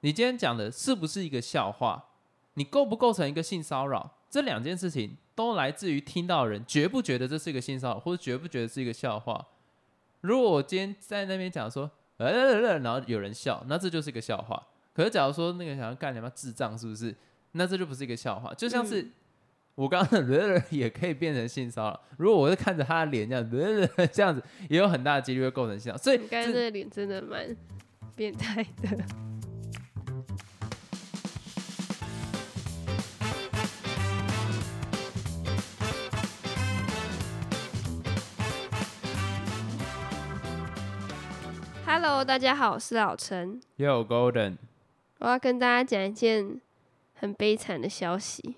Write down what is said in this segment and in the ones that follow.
你今天讲的是不是一个笑话？你构不构成一个性骚扰？这两件事情都来自于听到人觉不觉得这是一个性骚扰，或者觉不觉得是一个笑话。如果我今天在那边讲说，呃，然后有人笑，那这就是一个笑话。可是假如说那个想要干你妈智障，是不是？那这就不是一个笑话。就像是我刚刚的 也可以变成性骚扰。如果我是看着他的脸这样，这样子也有很大的几率会构成性骚扰。所以刚才那个脸真的蛮变态的。Hello，大家好，我是老陈。Yo Golden，我要跟大家讲一件很悲惨的消息。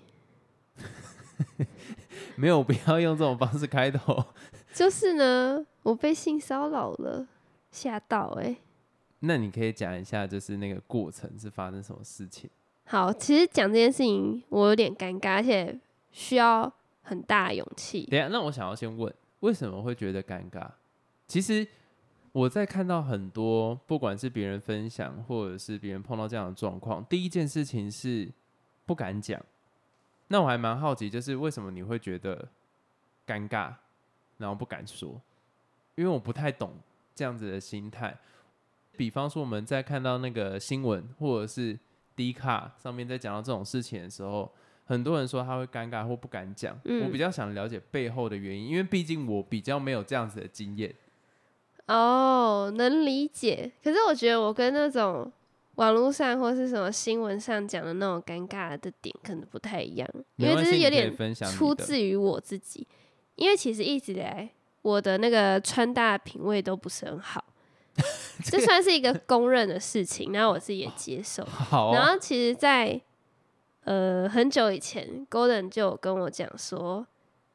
没有必要用这种方式开头。就是呢，我被性骚扰了，吓到哎。那你可以讲一下，就是那个过程是发生什么事情？好，其实讲这件事情我有点尴尬，而且需要很大勇气。等下，那我想要先问，为什么会觉得尴尬？其实。我在看到很多，不管是别人分享，或者是别人碰到这样的状况，第一件事情是不敢讲。那我还蛮好奇，就是为什么你会觉得尴尬，然后不敢说？因为我不太懂这样子的心态。比方说，我们在看到那个新闻，或者是 D 卡上面在讲到这种事情的时候，很多人说他会尴尬或不敢讲。我比较想了解背后的原因，因为毕竟我比较没有这样子的经验。哦，能理解。可是我觉得我跟那种网络上或是什么新闻上讲的那种尴尬的点可能不太一样，因为这是有点出自于我自己。因为其实一直以来我的那个穿搭品味都不是很好，这算是一个公认的事情，然后我自己也接受。然后其实，在呃很久以前，Golden 就有跟我讲说。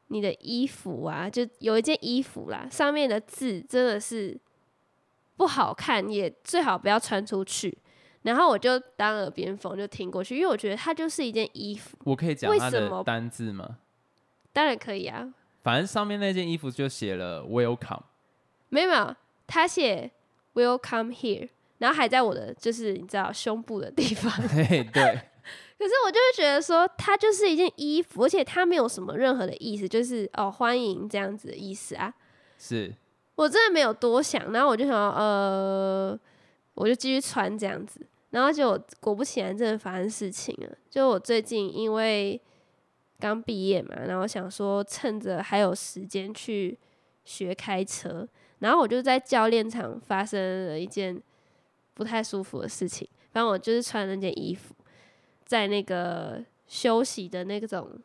你的衣服啊，就有一件衣服啦，上面的字真的是不好看，也最好不要穿出去。然后我就当耳边风，就听过去，因为我觉得它就是一件衣服。我可以讲它的单字吗？当然可以啊。反正上面那件衣服就写了 “Welcome”，没有没有，他写 “Welcome here”，然后还在我的就是你知道胸部的地方。对对。可是我就会觉得说，它就是一件衣服，而且它没有什么任何的意思，就是哦欢迎这样子的意思啊。是，我真的没有多想，然后我就想，呃，我就继续穿这样子，然后就果不其然，真的发生事情了。就我最近因为刚毕业嘛，然后想说趁着还有时间去学开车，然后我就在教练场发生了一件不太舒服的事情。反正我就是穿那件衣服。在那个休息的那种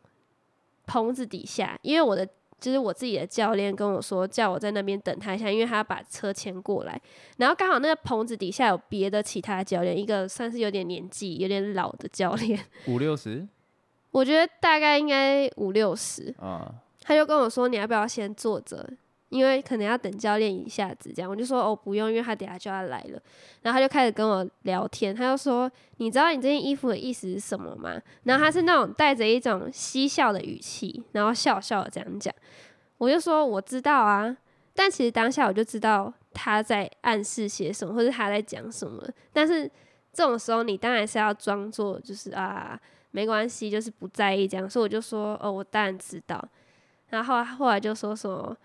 棚子底下，因为我的就是我自己的教练跟我说，叫我在那边等他一下，因为他要把车牵过来。然后刚好那个棚子底下有别的其他教练，一个算是有点年纪、有点老的教练，五六十，我觉得大概应该五六十啊。他就跟我说，你要不要先坐着？因为可能要等教练一下子，这样我就说哦不用，因为他等下就要来了。然后他就开始跟我聊天，他就说：“你知道你这件衣服的意思是什么吗？”然后他是那种带着一种嬉笑的语气，然后笑笑的这样讲。我就说：“我知道啊。”但其实当下我就知道他在暗示些什么，或者他在讲什么。但是这种时候你当然是要装作就是啊没关系，就是不在意这样。所以我就说：“哦，我当然知道。”然后后来就说什么。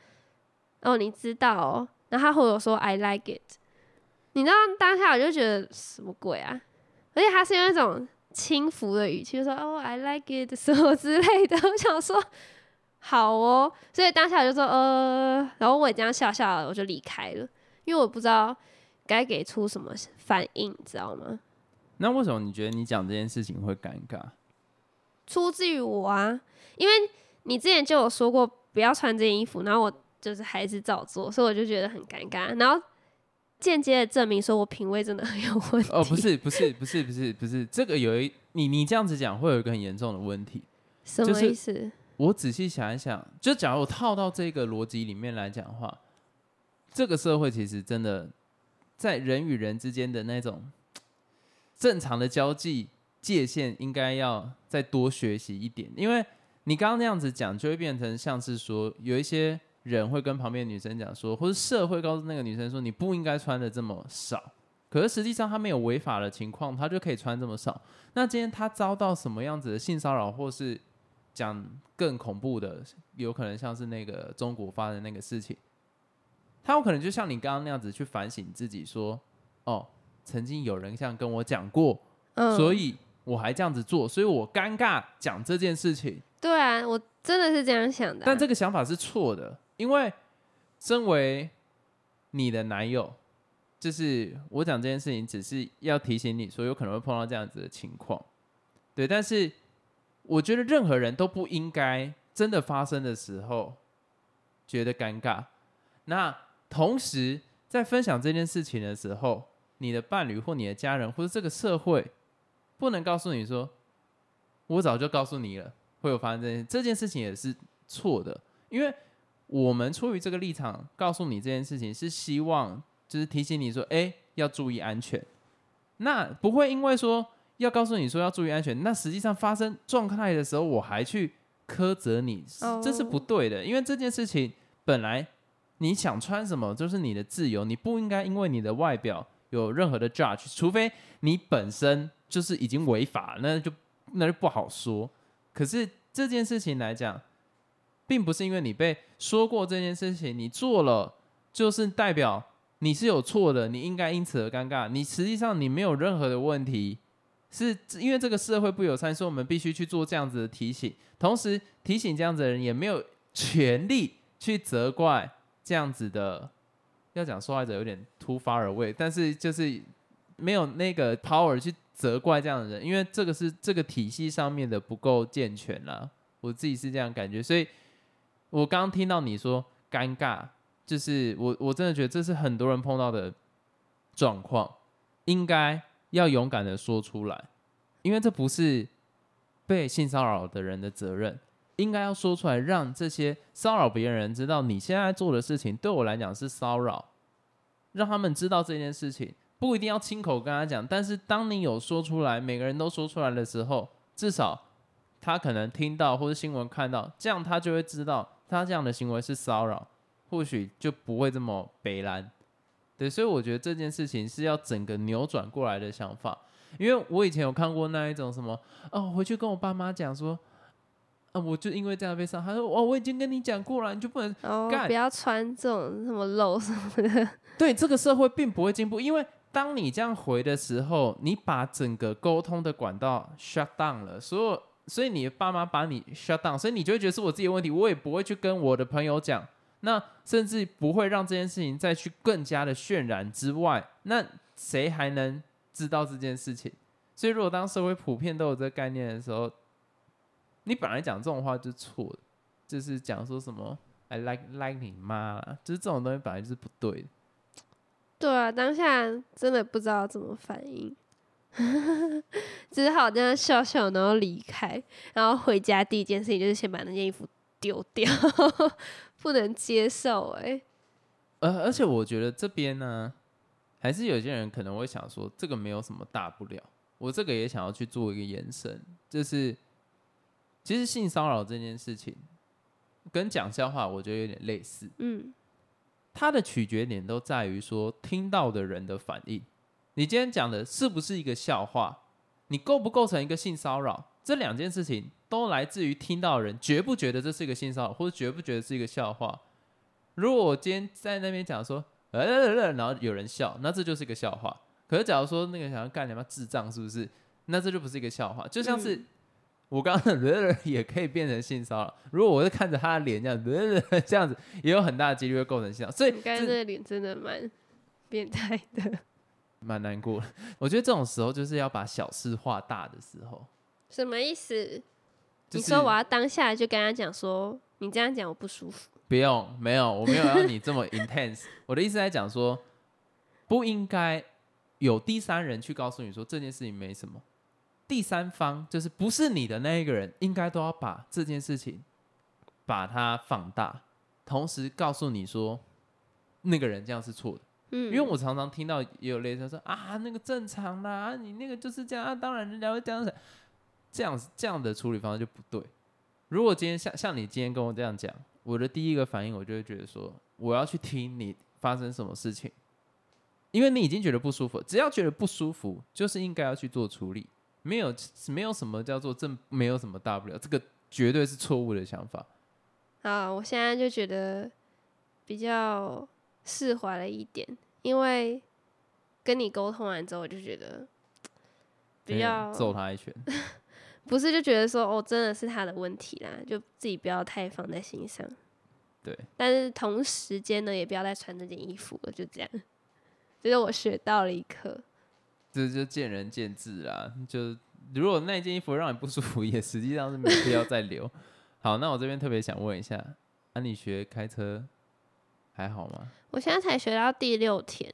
哦，你知道哦，然后他或者说 I like it，你知道当下我就觉得什么鬼啊，而且他是用那种轻浮的语气说哦 I like it 什么之类的，我想说好哦，所以当下我就说呃，然后我也这样笑笑，我就离开了，因为我不知道该给出什么反应，你知道吗？那为什么你觉得你讲这件事情会尴尬？出自于我啊，因为你之前就有说过不要穿这件衣服，然后我。就是还是照做，所以我就觉得很尴尬。然后间接的证明说我品味真的很有问题。哦，不是，不是，不是，不是，不是，这个有一你你这样子讲会有一个很严重的问题。什么意思？我仔细想一想，就假如我套到这个逻辑里面来讲的话，这个社会其实真的在人与人之间的那种正常的交际界限，应该要再多学习一点。因为你刚刚那样子讲，就会变成像是说有一些。人会跟旁边女生讲说，或者社会告诉那个女生说，你不应该穿的这么少，可是实际上他没有违法的情况，他就可以穿这么少。那今天他遭到什么样子的性骚扰，或是讲更恐怖的，有可能像是那个中国发的那个事情，他有可能就像你刚刚那样子去反省自己，说哦，曾经有人这样跟我讲过，所以我还这样子做，所以我尴尬讲这件事情。对啊，我真的是这样想的。但这个想法是错的，因为身为你的男友。就是我讲这件事情，只是要提醒你说，有可能会碰到这样子的情况，对。但是我觉得任何人都不应该真的发生的时候觉得尴尬。那同时在分享这件事情的时候，你的伴侣或你的家人或者这个社会不能告诉你说，我早就告诉你了会有发生这件这件事情也是错的，因为我们出于这个立场告诉你这件事情是希望。就是提醒你说，哎，要注意安全。那不会因为说要告诉你说要注意安全，那实际上发生状态的时候，我还去苛责你，这是不对的。因为这件事情本来你想穿什么就是你的自由，你不应该因为你的外表有任何的 judge，除非你本身就是已经违法，那就那就不好说。可是这件事情来讲，并不是因为你被说过这件事情，你做了就是代表。你是有错的，你应该因此而尴尬。你实际上你没有任何的问题，是因为这个社会不友善，所以我们必须去做这样子的提醒。同时提醒这样子的人也没有权利去责怪这样子的。要讲受害者有点突发而为，但是就是没有那个 power 去责怪这样的人，因为这个是这个体系上面的不够健全啦。我自己是这样感觉，所以我刚听到你说尴尬。就是我，我真的觉得这是很多人碰到的状况，应该要勇敢的说出来，因为这不是被性骚扰的人的责任，应该要说出来，让这些骚扰别人知道你现在做的事情对我来讲是骚扰，让他们知道这件事情，不一定要亲口跟他讲，但是当你有说出来，每个人都说出来的时候，至少他可能听到或者新闻看到，这样他就会知道他这样的行为是骚扰。或许就不会这么悲蓝，对，所以我觉得这件事情是要整个扭转过来的想法。因为我以前有看过那一种什么，哦，回去跟我爸妈讲说，啊，我就因为这样被伤，他说，哦，我已经跟你讲过了，你就不能干，不要穿这种什么露什么的。对，这个社会并不会进步，因为当你这样回的时候，你把整个沟通的管道 shut down 了，所有，所以你爸妈把你 shut down，所以你就会觉得是我自己的问题，我也不会去跟我的朋友讲。那甚至不会让这件事情再去更加的渲染之外，那谁还能知道这件事情？所以，如果当社会普遍都有这个概念的时候，你本来讲这种话就错的，就是讲说什么 “I like like 你妈”，就是这种东西本来就是不对的。对啊，当下真的不知道怎么反应，只好这样笑笑，然后离开，然后回家第一件事情就是先把那件衣服丢掉。不能接受哎，而而且我觉得这边呢，还是有些人可能会想说，这个没有什么大不了。我这个也想要去做一个延伸，就是其实性骚扰这件事情跟讲笑话，我觉得有点类似。嗯，它的取决点都在于说听到的人的反应。你今天讲的是不是一个笑话？你构不构成一个性骚扰？这两件事情。都来自于听到人觉不觉得这是一个性骚扰，或者觉不觉得是一个笑话。如果我今天在那边讲说，呃，然后有人笑，那这就是一个笑话。可是假如说那个想要干什么智障，是不是？那这就不是一个笑话。就像是我刚刚的也可以变成性骚扰。如果我是看着他的脸这样，这样子也有很大的几率会构成性骚扰。所以你刚才那脸真的蛮变态的，蛮难过。我觉得这种时候就是要把小事化大的时候。什么意思？你说我要当下就跟他讲说，你这样讲我不舒服。不用，没有，我没有要你这么 intense。我的意思在讲说，不应该有第三人去告诉你说这件事情没什么。第三方就是不是你的那一个人，应该都要把这件事情把它放大，同时告诉你说那个人这样是错的。嗯，因为我常常听到也有类似说啊，那个正常啦，你那个就是这样啊，当然人家会这样子。这样这样的处理方式就不对。如果今天像像你今天跟我这样讲，我的第一个反应我就会觉得说，我要去听你发生什么事情，因为你已经觉得不舒服，只要觉得不舒服，就是应该要去做处理。没有没有什么叫做这没有什么大不了，这个绝对是错误的想法。啊，我现在就觉得比较释怀了一点，因为跟你沟通完之后，我就觉得比较揍他一拳。不是就觉得说哦，真的是他的问题啦，就自己不要太放在心上。对，但是同时间呢，也不要再穿这件衣服了，就这样。就是我学到了一课，这就见仁见智啦。就如果那件衣服让你不舒服，也实际上是没必要再留。好，那我这边特别想问一下，啊，你学开车还好吗？我现在才学到第六天，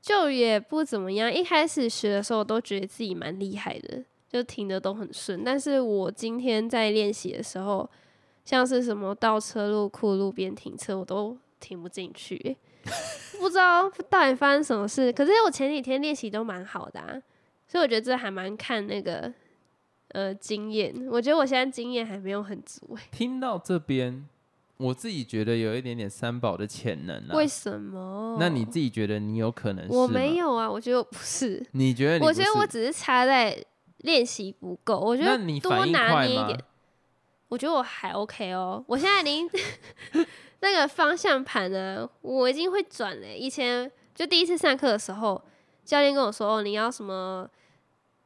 就也不怎么样。一开始学的时候，我都觉得自己蛮厉害的。就停的都很顺，但是我今天在练习的时候，像是什么倒车入库、路边停车，我都停不进去，不知道到底发生什么事。可是我前几天练习都蛮好的啊，所以我觉得这还蛮看那个呃经验。我觉得我现在经验还没有很足。听到这边，我自己觉得有一点点三宝的潜能啊。为什么？那你自己觉得你有可能？我没有啊，我觉得我不是。你觉得？我觉得我只是差在。练习不够，我觉得多拿捏一点。我觉得我还 OK 哦，我现在已经 那个方向盘呢，我已经会转了。以前就第一次上课的时候，教练跟我说：“哦，你要什么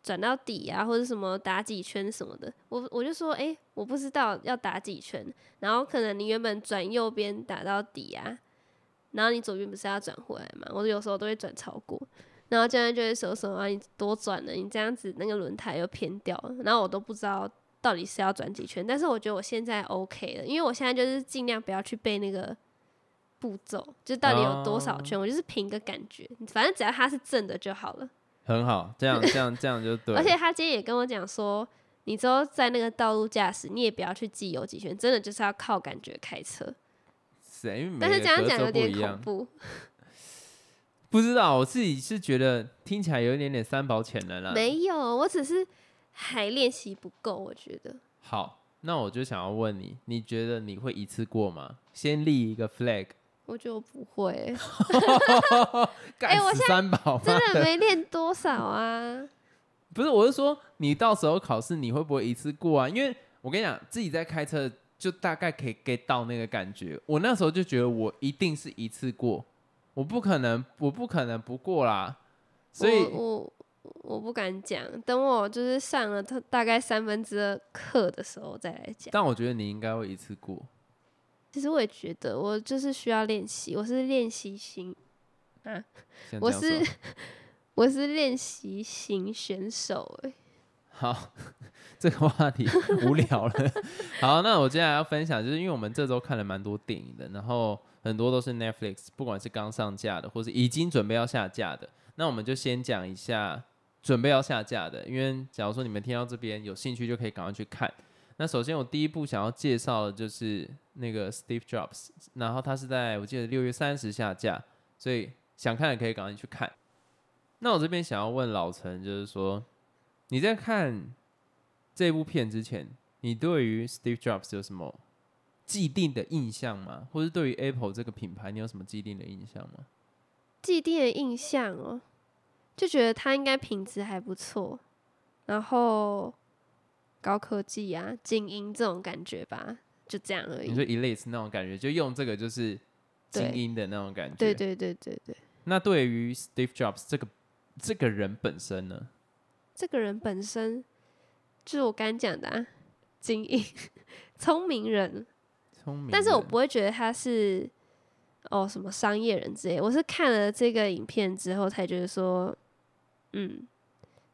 转到底啊，或者什么打几圈什么的。”我我就说：“哎，我不知道要打几圈。”然后可能你原本转右边打到底啊，然后你左边不是要转回来嘛？我有时候都会转超过。然后教练就会说什么你多转了，你这样子那个轮胎又偏掉了。然后我都不知道到底是要转几圈，但是我觉得我现在 OK 了，因为我现在就是尽量不要去背那个步骤，就到底有多少圈，我就是凭个感觉，反正只要它是正的就好了。很好，这样这样这样就对。而且他今天也跟我讲说，你之后在那个道路驾驶，你也不要去记有几圈，真的就是要靠感觉开车。是，但是这样讲有点恐怖。不知道，我自己是觉得听起来有一点点三宝潜能了。没有，我只是还练习不够，我觉得。好，那我就想要问你，你觉得你会一次过吗？先立一个 flag。我觉得我不会。哎，我现在真的没练多少啊。不是，我是说你到时候考试你会不会一次过啊？因为我跟你讲，自己在开车就大概可以 get 到那个感觉。我那时候就觉得我一定是一次过。我不可能，我不可能不过啦，所以我我不敢讲，等我就是上了他大概三分之二课的时候再来讲。但我觉得你应该会一次过。其实我也觉得，我就是需要练习，我是练习型啊，我是我是练习型选手哎。好，这个话题无聊了。好，那我接下来要分享，就是因为我们这周看了蛮多电影的，然后。很多都是 Netflix，不管是刚上架的，或是已经准备要下架的。那我们就先讲一下准备要下架的，因为假如说你们听到这边有兴趣，就可以赶快去看。那首先我第一部想要介绍的就是那个 Steve Jobs，然后他是在我记得六月三十下架，所以想看的可以赶紧去看。那我这边想要问老陈，就是说你在看这部片之前，你对于 Steve Jobs 有什么？既定的印象吗？或者对于 Apple 这个品牌，你有什么既定的印象吗？既定的印象哦，就觉得它应该品质还不错，然后高科技啊、精英这种感觉吧，就这样而已。你说 Elite 那种感觉，就用这个就是精英的那种感觉。对对对对对。那对于 Steve Jobs 这个这个人本身呢？这个人本身就是我刚讲的啊，精英、聪明人。聪明但是我不会觉得他是哦什么商业人之类，我是看了这个影片之后才觉得说，嗯，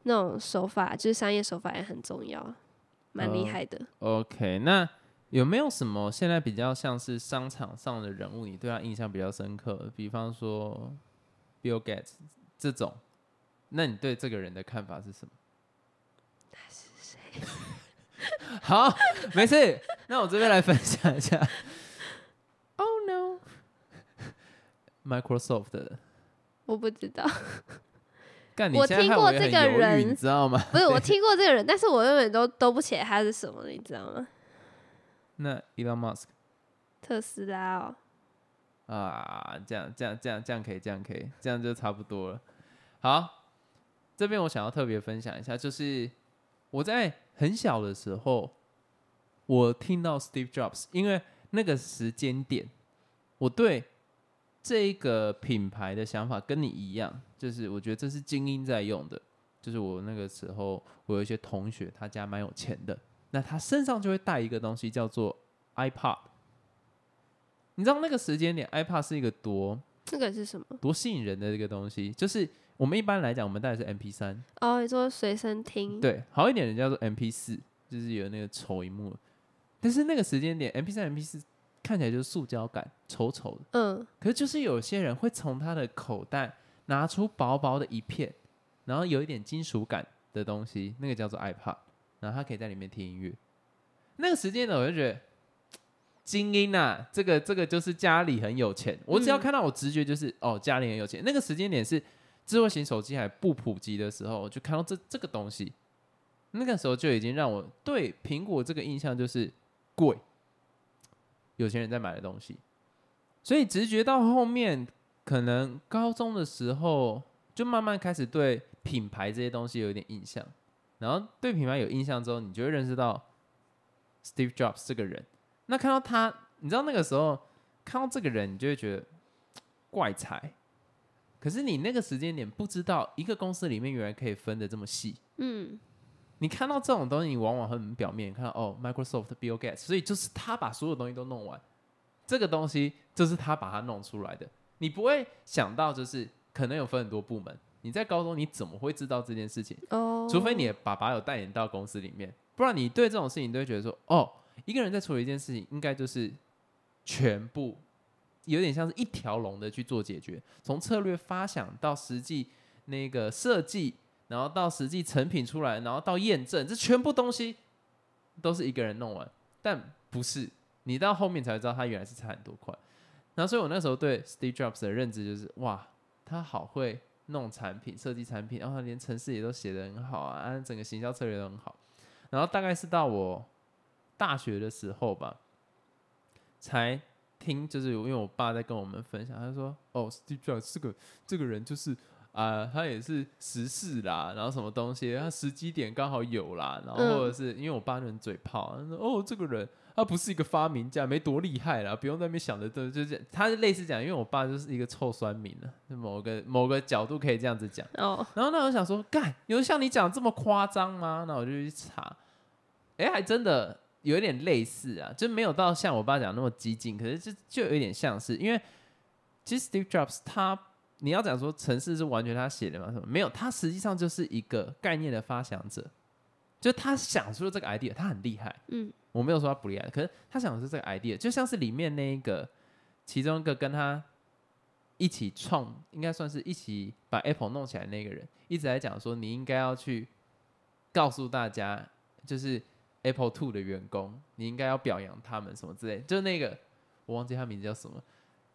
那种手法就是商业手法也很重要，蛮厉害的。OK，那有没有什么现在比较像是商场上的人物，你对他印象比较深刻？比方说 Bill Gates 这种，那你对这个人的看法是什么？他是谁？好，没事。那我这边来分享一下。Oh no！Microsoft 的，我不知道。我听过这个人，你知道吗？不是，我听过这个人，但是我永远都都不起来他是什么，你知道吗？那 Elon Musk，特斯拉哦。啊，这样这样这样这样可以，这样可以，这样就差不多了。好，这边我想要特别分享一下，就是我在很小的时候，我听到 Steve Jobs，因为那个时间点，我对这个品牌的想法跟你一样，就是我觉得这是精英在用的。就是我那个时候，我有一些同学，他家蛮有钱的，那他身上就会带一个东西，叫做 iPad。你知道那个时间点，iPad 是一个多这个是什么？多吸引人的一个东西，就是我们一般来讲，我们带的是 MP 三哦，你说随身听，对，好一点的叫做 MP 四，就是有那个丑一幕。但是那个时间点，MP 三、MP 四看起来就是塑胶感，丑丑的。嗯。可是就是有些人会从他的口袋拿出薄薄的一片，然后有一点金属感的东西，那个叫做 iPad，然后他可以在里面听音乐。那个时间呢，我就觉得。精英啊，这个这个就是家里很有钱。我只要看到我直觉就是哦，家里很有钱。那个时间点是智慧型手机还不普及的时候，我就看到这这个东西，那个时候就已经让我对苹果这个印象就是贵，有钱人在买的东西。所以直觉到后面，可能高中的时候就慢慢开始对品牌这些东西有点印象。然后对品牌有印象之后，你就会认识到 Steve Jobs 这个人。那看到他，你知道那个时候看到这个人，你就会觉得怪才。可是你那个时间点不知道，一个公司里面原来可以分的这么细。嗯，你看到这种东西，你往往很表面看到哦，Microsoft Bill Gates，所以就是他把所有东西都弄完，这个东西就是他把它弄出来的。你不会想到，就是可能有分很多部门。你在高中你怎么会知道这件事情？哦，除非你的爸爸有带你到公司里面，不然你对这种事情都会觉得说哦。一个人在处理一件事情，应该就是全部有点像是一条龙的去做解决，从策略发想到实际那个设计，然后到实际成品出来，然后到验证，这全部东西都是一个人弄完。但不是，你到后面才会知道他原来是差很多块。然后，所以我那时候对 Steve Jobs 的认知就是，哇，他好会弄产品、设计产品，然后连程式也都写的很好啊，整个行销策略都很好。然后大概是到我。大学的时候吧，才听，就是因为我爸在跟我们分享，他说：“哦，Steve Jobs 这个这个人就是啊，他也是时事啦，然后什么东西，他时机点刚好有啦，然后或者是因为我爸很嘴炮，他说：哦，这个人他不是一个发明家，没多厉害啦，不用在那边想的都就是他类似讲，因为我爸就是一个臭酸民了，某个某个角度可以这样子讲哦。然后那我想说，干有像你讲这么夸张吗？那我就去查，哎，还真的。”有一点类似啊，就没有到像我爸讲那么激进，可是就就有一点像是，因为其实 Steve Jobs 他你要讲说城市是完全他写的吗？什么？没有，他实际上就是一个概念的发想者，就他想出了这个 idea，他很厉害，嗯，我没有说他不厉害，可是他想的是这个 idea，就像是里面那一个其中一个跟他一起创，应该算是一起把 Apple 弄起来那个人，一直在讲说你应该要去告诉大家，就是。Apple Two 的员工，你应该要表扬他们什么之类，就那个我忘记他名字叫什么，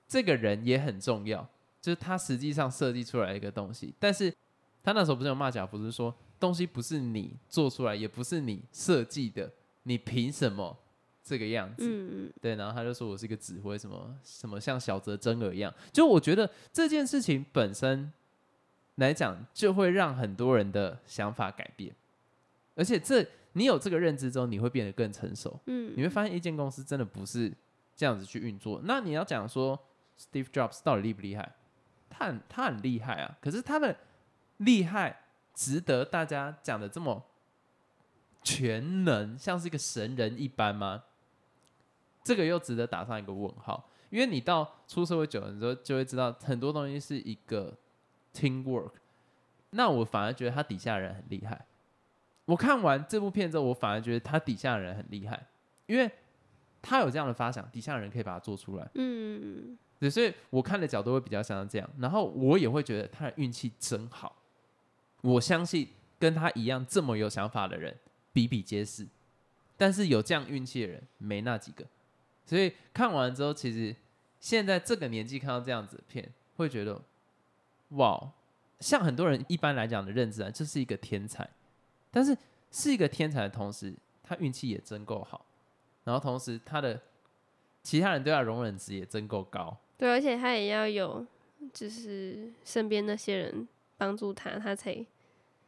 这个人也很重要，就是他实际上设计出来一个东西，但是他那时候不是有骂贾不是说东西不是你做出来，也不是你设计的，你凭什么这个样子？嗯嗯，对，然后他就说我是一个指挥，什么什么像小泽征尔一样，就我觉得这件事情本身来讲，就会让很多人的想法改变，而且这。你有这个认知之后，你会变得更成熟。嗯，你会发现一间公司真的不是这样子去运作。那你要讲说 Steve Jobs 到底厉不厉害？他很他很厉害啊，可是他的厉害值得大家讲的这么全能，像是一个神人一般吗？这个又值得打上一个问号。因为你到出社会久了之后，就会知道很多东西是一个 teamwork。那我反而觉得他底下人很厉害。我看完这部片之后，我反而觉得他底下人很厉害，因为他有这样的发想，底下人可以把它做出来。嗯，对，所以我看的角度会比较像这样，然后我也会觉得他的运气真好。我相信跟他一样这么有想法的人比比皆是，但是有这样运气的人没那几个。所以看完之后，其实现在这个年纪看到这样子的片，会觉得哇，像很多人一般来讲的认知啊，这是一个天才。但是是一个天才的同时，他运气也真够好，然后同时他的其他人对他容忍值也真够高。对，而且他也要有，就是身边那些人帮助他，他才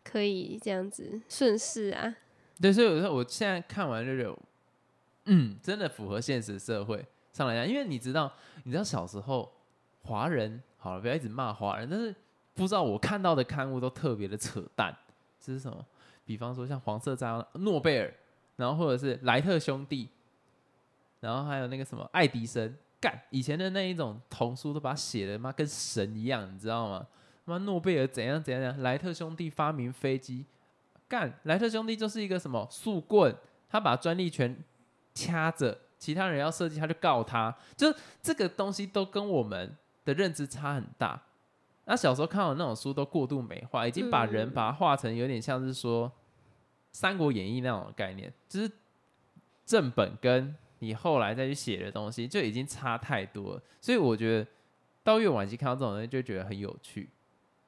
可以这样子顺势啊。对，所以我说我现在看完就有，嗯，真的符合现实社会上来讲，因为你知道，你知道小时候华人好了，不要一直骂华人，但是不知道我看到的刊物都特别的扯淡，这是什么？比方说像黄色这样诺贝尔，然后或者是莱特兄弟，然后还有那个什么爱迪生，干以前的那一种童书都把它写的妈跟神一样，你知道吗？妈诺贝尔怎样怎样莱特兄弟发明飞机。干莱特兄弟就是一个什么树棍，他把专利权掐着，其他人要设计他就告他，就这个东西都跟我们的认知差很大。那小时候看到那种书都过度美化，已经把人把它画成有点像是说《三国演义》那种概念，就是正本跟你后来再去写的东西就已经差太多了。所以我觉得到越晚期看到这种东西就觉得很有趣。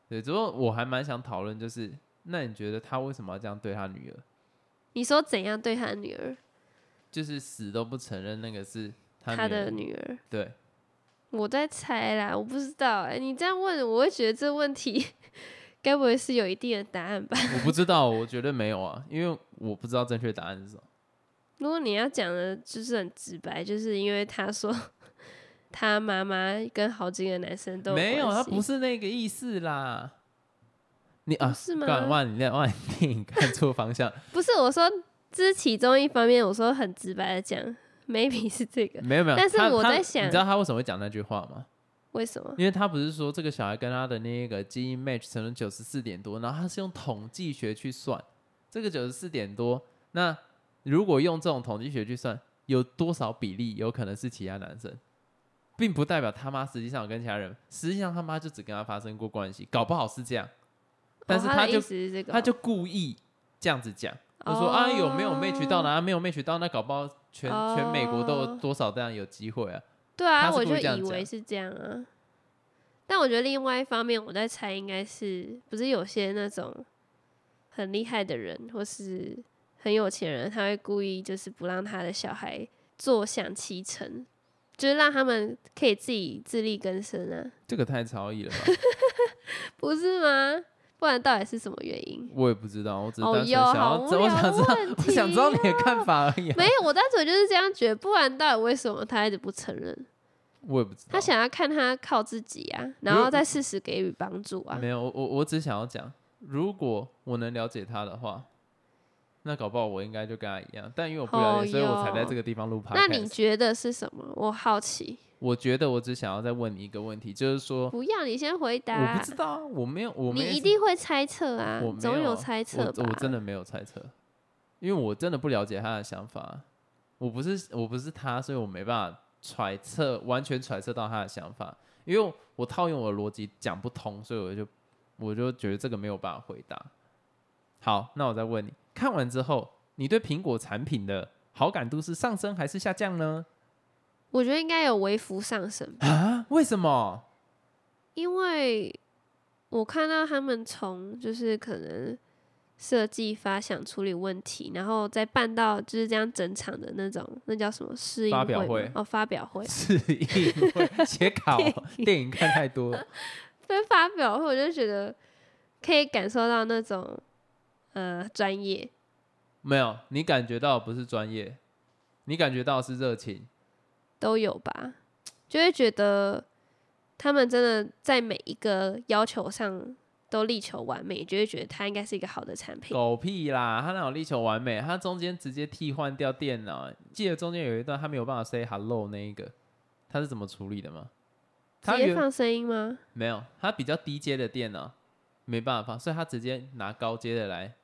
对，只不过我还蛮想讨论就是。那你觉得他为什么要这样对他女儿？你说怎样对他女儿？就是死都不承认那个是他的女儿。对，我在猜啦，我不知道哎。你这样问，我会觉得这问题该不会是有一定的答案吧？我不知道，我觉得没有啊，因为我不知道正确答案是什么。如果你要讲的就是很直白，就是因为他说 他妈妈跟好几个男生都没有，他不是那个意思啦。你啊，是吗？哇，你那哇，电影看错方向。不是我说，这是其中一方面。我说很直白的讲，maybe 是这个。没有没有。但是我在想，你知道他为什么会讲那句话吗？为什么？因为他不是说这个小孩跟他的那个基因 match 成了九十四点多，然后他是用统计学去算这个九十四点多。那如果用这种统计学去算，有多少比例有可能是其他男生，并不代表他妈实际上跟其他人，实际上他妈就只跟他发生过关系，搞不好是这样。但是他就他就故意这样子讲，就说啊有没有 match 到呢？没有 match 到，那搞不好全全美国都有多少这样有机会啊？对啊，我就以为是这样啊。但我觉得另外一方面，我在猜，应该是不是有些那种很厉害的人，或是很有钱人，他会故意就是不让他的小孩坐享其成，就是让他们可以自己自力更生啊。这个太超意了吧？不是吗？不然到底是什么原因？我也不知道，我只是单纯想要，我想知道，我想知道你的看法而已。没有，我单纯就是这样觉得。不然到底为什么他一直不承认？我也不知道。他想要看他靠自己啊，然后再适时给予帮助啊。没有，我我只想要讲，如果我能了解他的话，那搞不好我应该就跟他一样。但因为我不了解，所以我才在这个地方录拍。那你觉得是什么？我好奇。我觉得我只想要再问你一个问题，就是说，不要你先回答。我不知道，我没有，我你一定会猜测啊，我总有猜测吧？我真的没有猜测，因为我真的不了解他的想法。我不是我不是他，所以我没办法揣测，完全揣测到他的想法。因为我套用我的逻辑讲不通，所以我就我就觉得这个没有办法回答。好，那我再问你，看完之后，你对苹果产品的好感度是上升还是下降呢？我觉得应该有微幅上升啊？为什么？因为我看到他们从就是可能设计、发想、处理问题，然后再办到就是这样整场的那种，那叫什么试映会？哦，发表会、试映会、写稿、电影看太多。跟发表会，我就觉得可以感受到那种呃专业。没有，你感觉到不是专业，你感觉到是热情。都有吧，就会觉得他们真的在每一个要求上都力求完美，就会觉得它应该是一个好的产品。狗屁啦，他哪有力求完美？他中间直接替换掉电脑，记得中间有一段他没有办法 say hello 那一个，他是怎么处理的吗？直接放声音吗？没有，他比较低阶的电脑没办法放，所以他直接拿高阶的来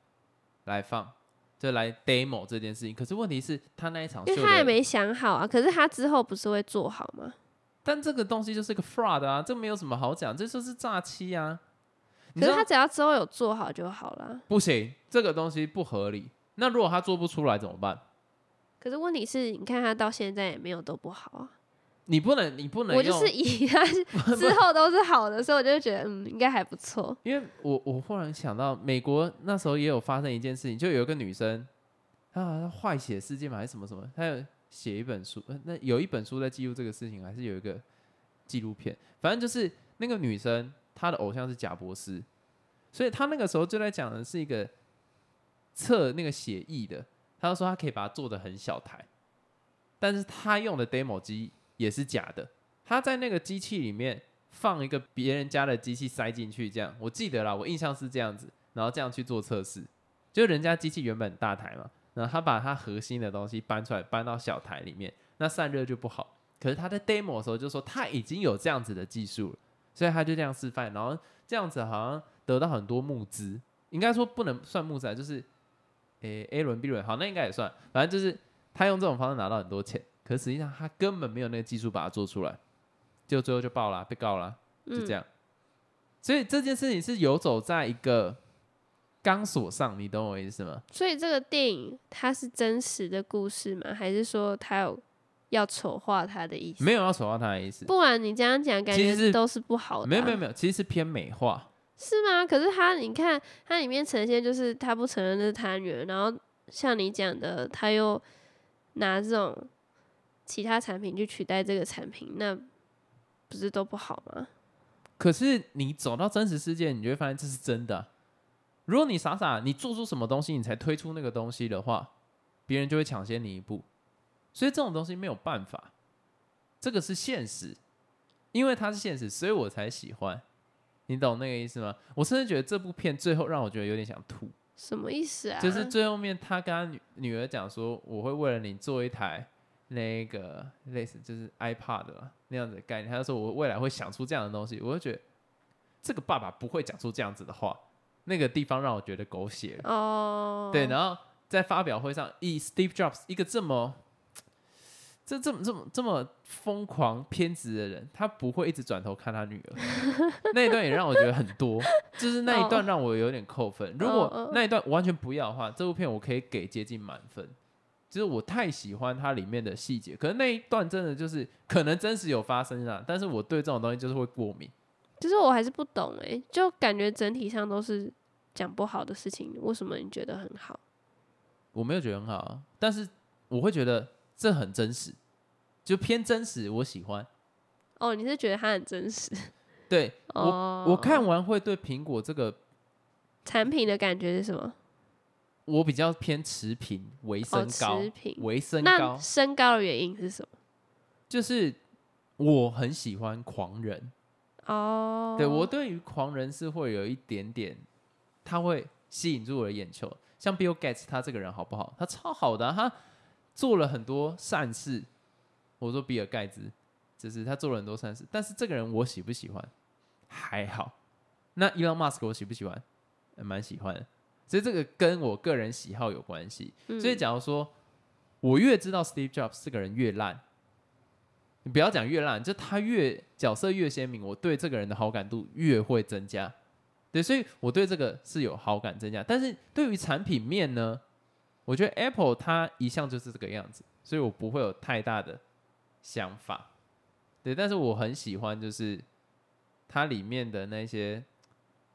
来放。就来 demo 这件事情，可是问题是，他那一场，因为他也没想好啊。可是他之后不是会做好吗？但这个东西就是个 fraud 啊，这没有什么好讲，这就是诈欺啊。可是他只要之后有做好就好了。不行，这个东西不合理。那如果他做不出来怎么办？可是问题是，你看他到现在也没有都不好啊。你不能，你不能。我就是以 他之后都是好的，所以我就觉得嗯，应该还不错。因为我我忽然想到，美国那时候也有发生一件事情，就有一个女生，她好像坏血事件嘛，还是什么什么，她有写一本书，那有一本书在记录这个事情，还是有一个纪录片，反正就是那个女生她的偶像是贾博士，所以她那个时候就在讲的是一个测那个血液的，她就说她可以把它做的很小台，但是她用的 demo 机也是假的，他在那个机器里面放一个别人家的机器塞进去，这样我记得啦，我印象是这样子，然后这样去做测试，就人家机器原本大台嘛，然后他把他核心的东西搬出来搬到小台里面，那散热就不好。可是他在 demo 的时候就说他已经有这样子的技术了，所以他就这样示范，然后这样子好像得到很多募资，应该说不能算募资，就是。诶，A 轮 B 轮好，那应该也算，反正就是他用这种方式拿到很多钱，可实际上他根本没有那个技术把它做出来，就最后就爆了，被告了，就这样。所以这件事情是游走在一个钢索上，你懂我意思吗？所以这个电影它是真实的故事吗？还是说他有要丑化他的意思？没有要丑化他的意思。不然你这样讲，感觉都是不好的。没有没有没有，其实是偏美化。是吗？可是他，你看他里面呈现就是他不承认那是他女儿，然后像你讲的，他又拿这种其他产品去取代这个产品，那不是都不好吗？可是你走到真实世界，你就会发现这是真的。如果你傻傻你做出什么东西，你才推出那个东西的话，别人就会抢先你一步。所以这种东西没有办法，这个是现实，因为它是现实，所以我才喜欢。你懂那个意思吗？我甚至觉得这部片最后让我觉得有点想吐。什么意思啊？就是最后面他跟他女女儿讲说：“我会为了你做一台那个类似就是 iPad 那样子的概念。”他就说：“我未来会想出这样的东西。”我就觉得这个爸爸不会讲出这样子的话。那个地方让我觉得狗血哦。对，然后在发表会上，以 Steve Jobs 一个这么。这这么这么这么疯狂偏执的人，他不会一直转头看他女儿。那一段也让我觉得很多，就是那一段让我有点扣分。如果那一段完全不要的话，这部片我可以给接近满分。就是我太喜欢它里面的细节，可是那一段真的就是可能真实有发生啊，但是我对这种东西就是会过敏。其实我还是不懂哎，就感觉整体上都是讲不好的事情，为什么你觉得很好？我没有觉得很好啊，但是我会觉得。这很真实，就偏真实，我喜欢。哦，你是觉得它很真实？对我，我看完会对苹果这个产品的感觉是什么？我比较偏持平，为身高，持平，微身高。身高的原因是什么？就是我很喜欢狂人。哦，对我对于狂人是会有一点点，他会吸引住我的眼球。像 Bill Gates，他这个人好不好？他超好的，他。做了很多善事，我说比尔盖茨，就是他做了很多善事，但是这个人我喜不喜欢？还好。那 Elon Musk 我喜不喜欢？蛮喜欢的。所以这个跟我个人喜好有关系。所以假如说我越知道 Steve Jobs 这个人越烂，你不要讲越烂，就他越角色越鲜明，我对这个人的好感度越会增加。对，所以我对这个是有好感增加。但是对于产品面呢？我觉得 Apple 它一向就是这个样子，所以我不会有太大的想法，对。但是我很喜欢，就是它里面的那些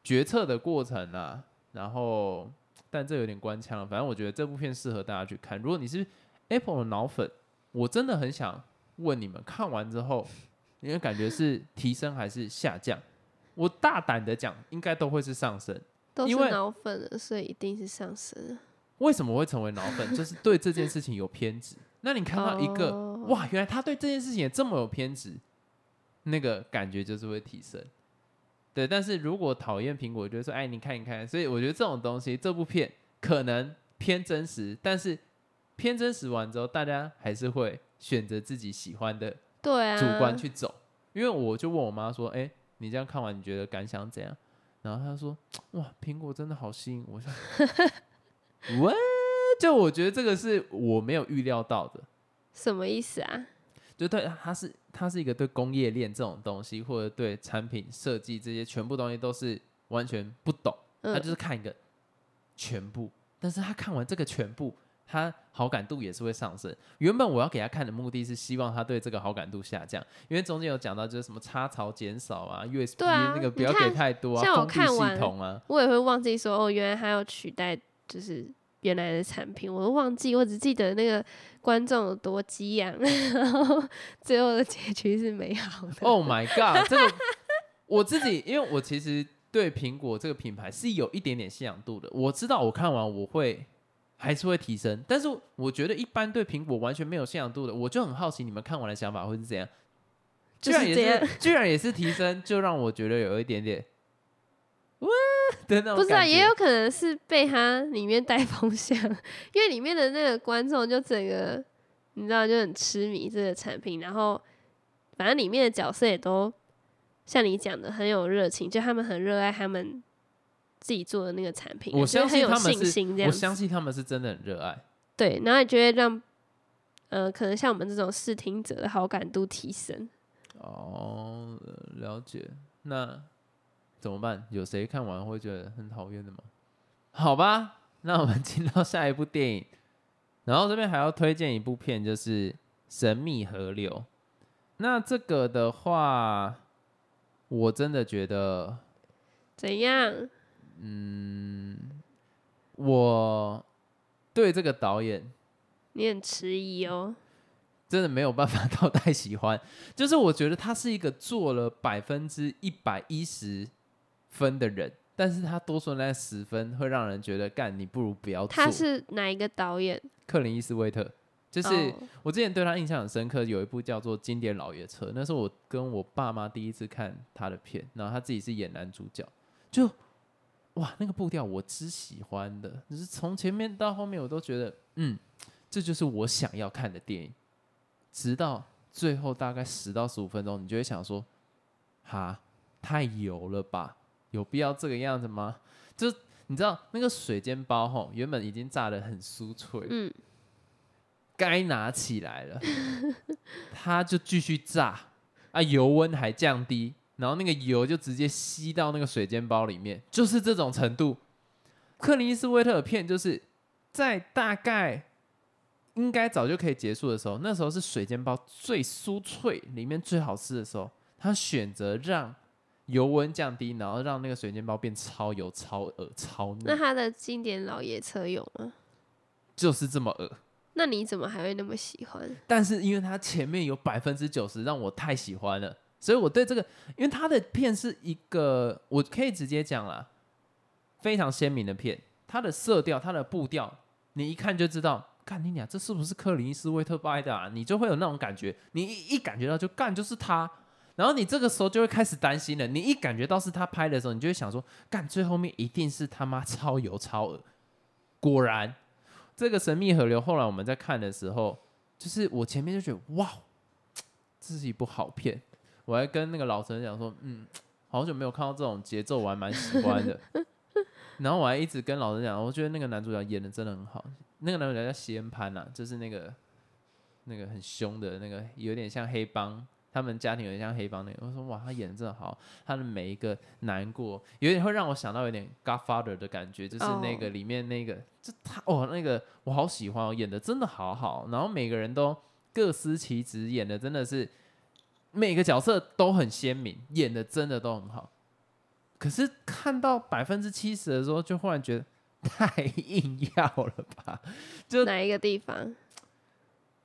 决策的过程啊。然后，但这有点官腔了。反正我觉得这部片适合大家去看。如果你是 Apple 的脑粉，我真的很想问你们，看完之后，你的感觉是提升还是下降？我大胆的讲，应该都会是上升。都是脑粉了，所以一定是上升。为什么会成为脑粉？就是对这件事情有偏执。那你看到一个哇，原来他对这件事情也这么有偏执，那个感觉就是会提升。对，但是如果讨厌苹果，就说哎，你看一看。所以我觉得这种东西，这部片可能偏真实，但是偏真实完之后，大家还是会选择自己喜欢的对主观去走。因为我就问我妈说，哎，你这样看完你觉得感想怎样？然后她说，哇，苹果真的好吸引我。喂，就我觉得这个是我没有预料到的，什么意思啊？就对，他是他是一个对工业链这种东西，或者对产品设计这些全部东西都是完全不懂，他就是看一个全部，但是他看完这个全部，他好感度也是会上升。原本我要给他看的目的是希望他对这个好感度下降，因为中间有讲到就是什么插槽减少啊，USB 那个不要给太多啊，像我看完系统啊，我也会忘记说哦，原来还要取代。就是原来的产品，我都忘记，我只记得那个观众有多激昂，然 后最后的结局是美好的。Oh my god！这个 我自己，因为我其实对苹果这个品牌是有一点点信仰度的。我知道我看完我会还是会提升，但是我觉得一般对苹果完全没有信仰度的，我就很好奇你们看完的想法会是怎样。居然也是，居然也是提升，就让我觉得有一点点。哇！不是啊，也有可能是被他里面带风向，因为里面的那个观众就整个你知道就很痴迷这个产品，然后反正里面的角色也都像你讲的很有热情，就他们很热爱他们自己做的那个产品，我相信他们是，我相信他们是真的很热爱。对，然后也觉得让呃，可能像我们这种视听者的好感度提升。哦，了解。那。怎么办？有谁看完会觉得很讨厌的吗？好吧，那我们进到下一部电影。然后这边还要推荐一部片，就是《神秘河流》。那这个的话，我真的觉得怎样？嗯，我对这个导演，你很迟疑哦。真的没有办法 到太喜欢，就是我觉得他是一个做了百分之一百一十。分的人，但是他多出那十分会让人觉得干你不如不要做。他是哪一个导演？克林伊斯威特，就是我之前对他印象很深刻，有一部叫做《经典老爷车》，那是我跟我爸妈第一次看他的片，然后他自己是演男主角，就哇那个步调我只喜欢的，就是从前面到后面我都觉得嗯，这就是我想要看的电影，直到最后大概十到十五分钟，你就会想说，哈，太油了吧。有必要这个样子吗？就你知道那个水煎包吼，原本已经炸的很酥脆，嗯，该拿起来了，它就继续炸啊，油温还降低，然后那个油就直接吸到那个水煎包里面，就是这种程度。克林斯威特的片就是在大概应该早就可以结束的时候，那时候是水煎包最酥脆、里面最好吃的时候，他选择让。油温降低，然后让那个水煎包变超油、超恶、超腻。那它的经典老爷车有吗？就是这么恶。那你怎么还会那么喜欢？但是因为它前面有百分之九十让我太喜欢了，所以我对这个，因为它的片是一个，我可以直接讲啦，非常鲜明的片，它的色调、它的步调，你一看就知道，看你俩这是不是克林斯威特拍的啊？你就会有那种感觉，你一一感觉到就干就是他。然后你这个时候就会开始担心了。你一感觉到是他拍的时候，你就会想说：干，最后面一定是他妈超油超恶。果然，这个神秘河流后来我们在看的时候，就是我前面就觉得哇，这是一部好片。我还跟那个老陈讲说：嗯，好久没有看到这种节奏，我还蛮喜欢的。然后我还一直跟老陈讲，我觉得那个男主角演的真的很好。那个男主角叫西恩潘呐，就是那个那个很凶的那个，有点像黑帮。他们家庭有点像黑帮那个，我说哇，他演的真的好，他的每一个难过，有点会让我想到有点 Godfather 的感觉，就是那个里面那个，就他哦，那个我好喜欢，哦演的真的好好，然后每个人都各司其职，演的真的是每个角色都很鲜明，演的真的都很好。可是看到百分之七十的时候，就忽然觉得太硬要了吧？就哪一个地方？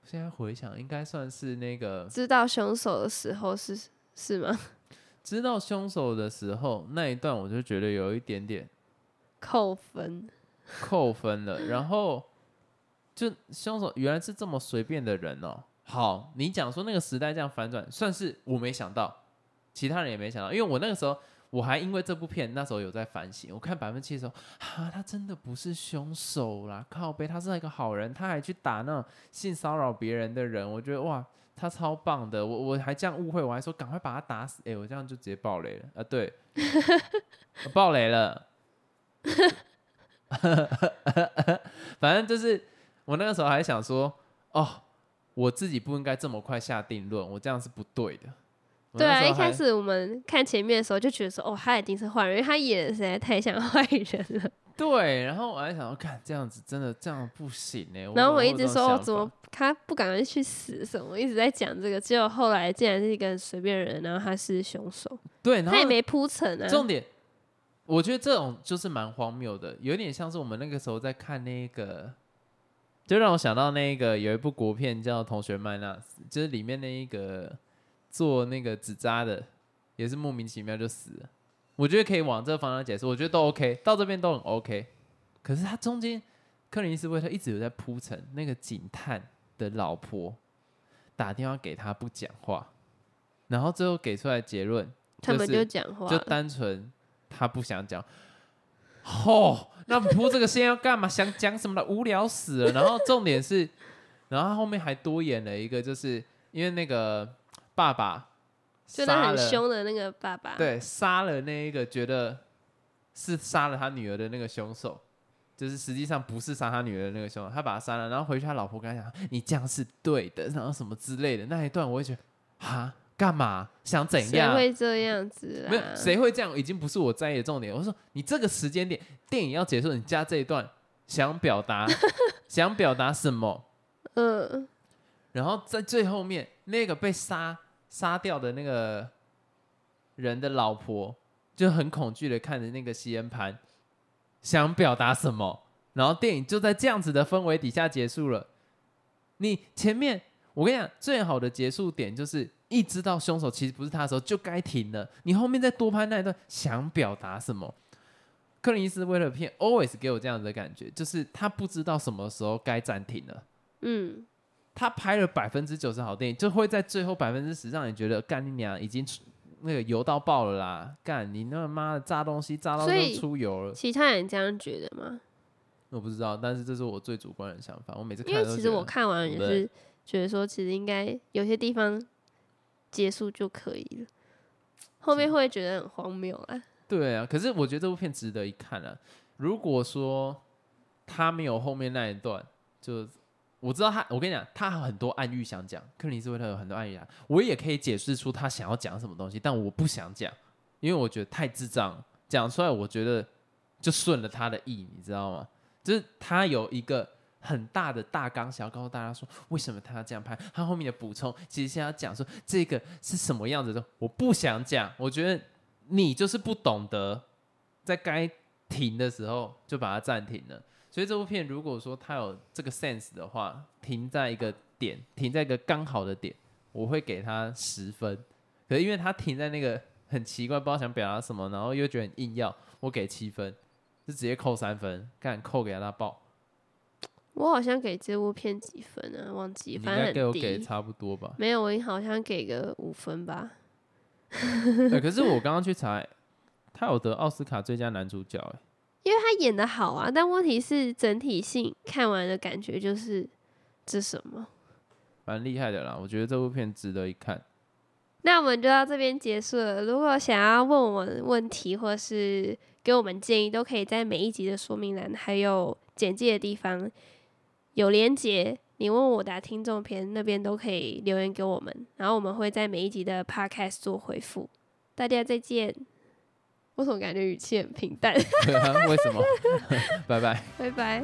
现在回想，应该算是那个知道凶手的时候是是吗？知道凶手的时候那一段，我就觉得有一点点扣分，扣分了。然后就凶手原来是这么随便的人哦。好，你讲说那个时代这样反转，算是我没想到，其他人也没想到，因为我那个时候。我还因为这部片那时候有在反省，我看百分之七十，哈，他真的不是凶手啦，靠背，他是一个好人，他还去打那种性骚扰别人的人，我觉得哇，他超棒的，我我还这样误会，我还说赶快把他打死，哎，我这样就直接爆雷了啊，对，爆雷了，反正就是我那个时候还想说，哦，我自己不应该这么快下定论，我这样是不对的。对啊，一开始我们看前面的时候就觉得说，哦，他一定是坏人，因为他演的实在太像 坏人了。对，然后我还想要看这样子，真的这样不行哎。然后我一直说，怎么他不赶快去死什么？一直在讲这个，结果后来竟然是一个随便人，然后他是凶手。对，他也没铺陈啊。重点，我觉得这种就是蛮荒谬的，有点像是我们那个时候在看那个，就让我想到那个有一部国片叫《同学麦纳斯》，就是里面那一个做那个纸扎的，也是莫名其妙就死了。我觉得可以往这个方向解释，我觉得都 OK，到这边都很 OK。可是他中间，克林斯威特一直有在铺陈，那个警探的老婆打电话给他不讲话，然后最后给出来结论，他们就讲话，就单纯。他不想讲，哦，那铺这个线要干嘛？想讲什么的？无聊死了。然后重点是，然后后面还多演了一个，就是因为那个爸爸，就那很凶的那个爸爸，对，杀了那一个觉得是杀了他女儿的那个凶手，就是实际上不是杀他女儿的那个凶手，他把他杀了，然后回去他老婆跟他讲，你这样是对的，然后什么之类的那一段，我会觉得，啊。干嘛？想怎样？谁会这样子？没有，谁会这样？已经不是我在意的重点。我说，你这个时间点，电影要结束，你加这一段，想表达，想表达什么？嗯。然后在最后面，那个被杀杀掉的那个人的老婆，就很恐惧的看着那个吸烟盘，想表达什么？然后电影就在这样子的氛围底下结束了。你前面，我跟你讲，最好的结束点就是。一知道凶手其实不是他的时候，就该停了。你后面再多拍那一段，想表达什么？克林斯为了片，always 给我这样子的感觉，就是他不知道什么时候该暂停了。嗯，他拍了百分之九十好电影，就会在最后百分之十让你觉得干你娘已经那个油到爆了啦！干你那妈的炸东西炸到都出油了。其他人这样觉得吗？我不知道，但是这是我最主观的想法。我每次因为其实我看完也是觉得说，其实应该有些地方。结束就可以了，后面会觉得很荒谬啊。对啊，可是我觉得这部片值得一看啊。如果说他没有后面那一段，就我知道他，我跟你讲，他很多暗喻想讲，克林斯威特有很多暗喻啊，我也可以解释出他想要讲什么东西，但我不想讲，因为我觉得太智障，讲出来我觉得就顺了他的意，你知道吗？就是他有一个。很大的大纲，想要告诉大家说，为什么他要这样拍？他后面的补充，其实现在讲说这个是什么样子的，我不想讲。我觉得你就是不懂得，在该停的时候就把它暂停了。所以这部片如果说它有这个 sense 的话，停在一个点，停在一个刚好的点，我会给它十分。可是因为它停在那个很奇怪，不知道想表达什么，然后又觉得很硬要，我给七分，就直接扣三分，看扣给他爆。我好像给这部片几分啊？忘记，反正给我给差不多吧。没有，我好像给个五分吧。可是我刚刚去查，他有得奥斯卡最佳男主角哎，因为他演的好啊。但问题是整体性看完的感觉就是这什么？蛮厉害的啦，我觉得这部片值得一看。那我们就到这边结束了。如果想要问我们问题或是给我们建议，都可以在每一集的说明栏还有简介的地方。有连接，你问我的听众篇那边都可以留言给我们，然后我们会在每一集的 podcast 做回复。大家再见。我怎么感觉语气很平淡？为什么？拜拜。拜拜。